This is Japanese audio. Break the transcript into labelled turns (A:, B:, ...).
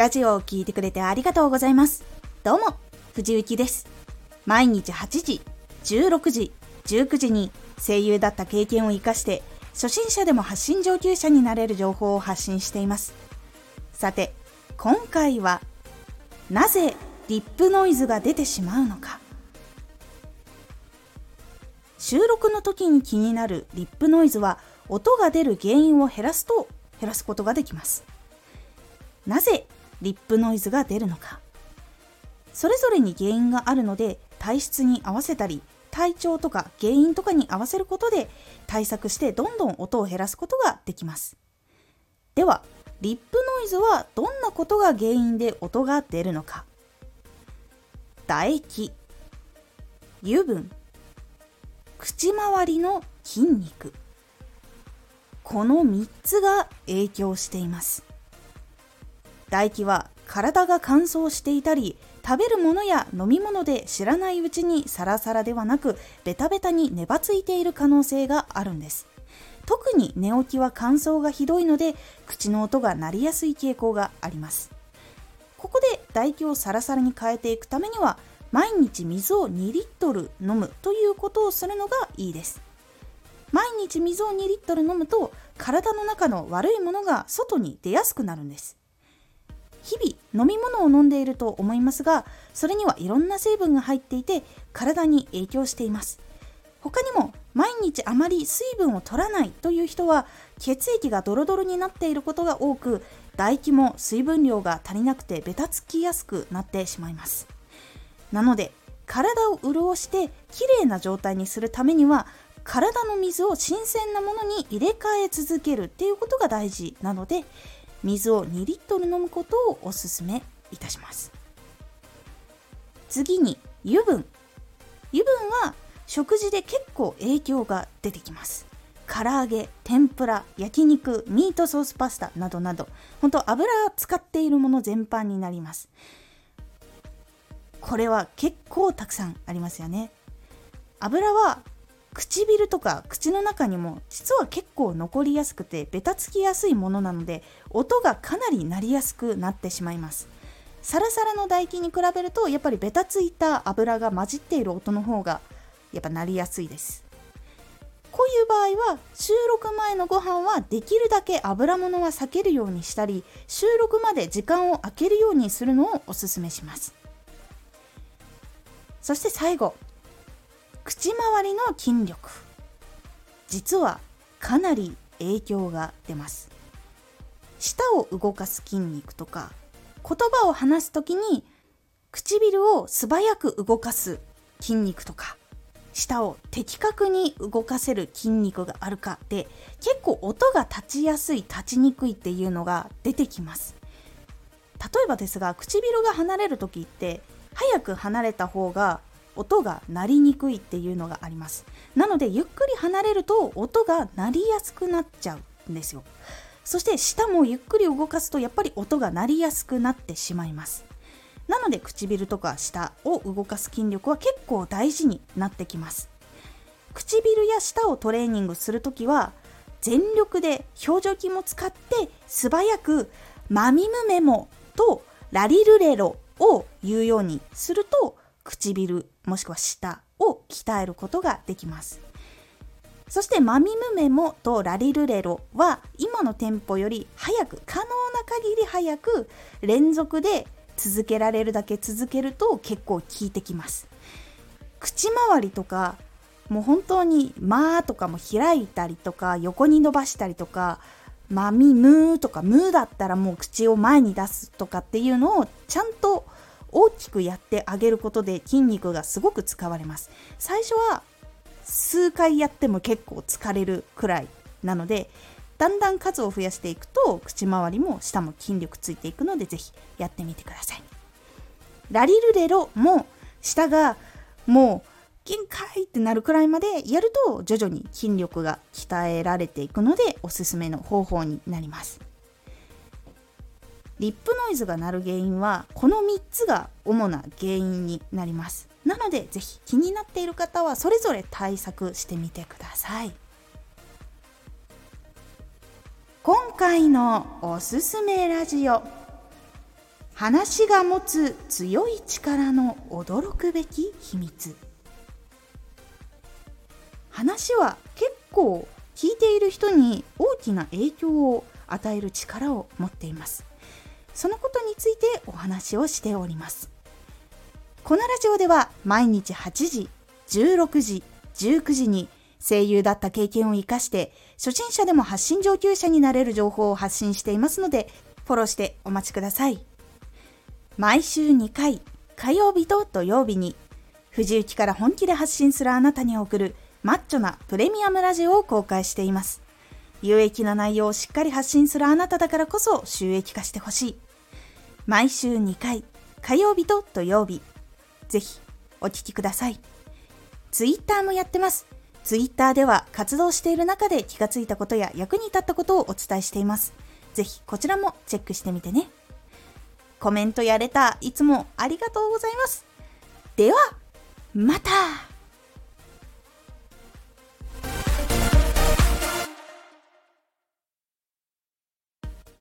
A: ラジオを聴いてくれてありがとうございます。どうも、藤幸です。毎日8時、16時、19時に声優だった経験を活かして、初心者でも発信上級者になれる情報を発信しています。さて、今回は、なぜリップノイズが出てしまうのか。収録の時に気になるリップノイズは音が出る原因を減らすと減らすことができます。なぜリップノイズが出るのか。それぞれに原因があるので体質に合わせたり体調とか原因とかに合わせることで対策してどんどん音を減らすことができます。ではリップノイズはどんなことが原因で音が出るのか。唾液油分口周りの筋肉。この3つが影響しています。唾液は体が乾燥していたり食べるものや飲み物で知らないうちにサラサラではなくベタベタに粘ついている可能性があるんです。特に寝起きは乾燥がひどいので口の音が鳴りやすい傾向があります。ここで唾液をサラサラに変えていくためには毎日水を2リットル飲むということをするのがいいです。毎日水を2リットル飲むと体の中の悪いものが外に出やすくなるんです。日々飲み物を飲んでいると思いますがそれにはいろんな成分が入っていて体に影響しています。他にも毎日あまり水分を取らないという人は血液がドロドロになっていることが多く唾液も水分量が足りなくてベタつきやすくなってしまいます。なので体を潤してきれいな状態にするためには体の水を新鮮なものに入れ替え続けるっていうことが大事なので水を2リットル飲むことをおすすめいたします。次に油分。油分は食事で結構影響が出てきます。唐揚げ天ぷら焼肉ミートソースパスタなどなど。本当油使っているもの全般になります。これは結構たくさんありますよね。油は唇とか口の中にも実は結構残りやすくてベタつきやすいものなので音がかなり鳴りやすくなってしまいます。サラサラの唾液に比べるとやっぱりベタついた油が混じっている音の方がやっぱ鳴りやすいです。こういう場合は収録前のご飯はできるだけ油物は避けるようにしたり収録まで時間を空けるようにするのをおすすめします。そして最後口周りの筋力。実はかなり影響が出ます。舌を動かす筋肉とか言葉を話す時に唇を素早く動かす筋肉とか舌を的確に動かせる筋肉があるかで結構音が立ちやすい立ちにくいっていうのが出てきます。例えばですが唇が離れる時って早く離れた方が音が鳴りにくいっていうのがあります。なのでゆっくり離れると音が鳴りやすくなっちゃうんですよ。そして舌もゆっくり動かすとやっぱり音が鳴りやすくなってしまいます。なので唇とか舌を動かす筋力は結構大事になってきます。唇や舌をトレーニングするときは全力で表情筋も使って素早くマミムメモとラリルレロを言うようにすると唇もしくは舌を鍛えることができます。そしてマミムメモとラリルレロは今のテンポより早く可能な限り早く連続で続けられるだけ続けると結構効いてきます。口周りとかもう本当に「まー」とかも開いたりとか横に伸ばしたりとか「まみむ」とか「む」だったらもう口を前に出すとかっていうのをちゃんと大きくやってあげることで筋肉がすごく使われます。最初は数回やっても結構疲れるくらいなのでだんだん数を増やしていくと口周りも下も筋力ついていくのでぜひやってみてください。ラリルレロも下がもう限界ってなるくらいまでやると徐々に筋力が鍛えられていくのでおすすめの方法になります。リップノイズが鳴る原因はこの3つが主な原因になります。なのでぜひ気になっている方はそれぞれ対策してみてください。今回のおすすめラジオ。話が持つ強い力の驚くべき秘密。話は結構聞いている人に大きな影響を与える力を持っています。そのことについてお話をしております。このラジオでは毎日8時16時19時に声優だった経験を生かして初心者でも発信上級者になれる情報を発信していますのでフォローしてお待ちください。毎週2回火曜日と土曜日に藤雪から本気で発信するあなたに送るマッチョなプレミアムラジオを公開しています。有益な内容をしっかり発信するあなただからこそ収益化してほしい毎週2回火曜日と土曜日ぜひお聴きくださいツイッターもやってますツイッターでは活動している中で気がついたことや役に立ったことをお伝えしています。ぜひこちらもチェックしてみてね。コメントやレターいつもありがとうございます。では、また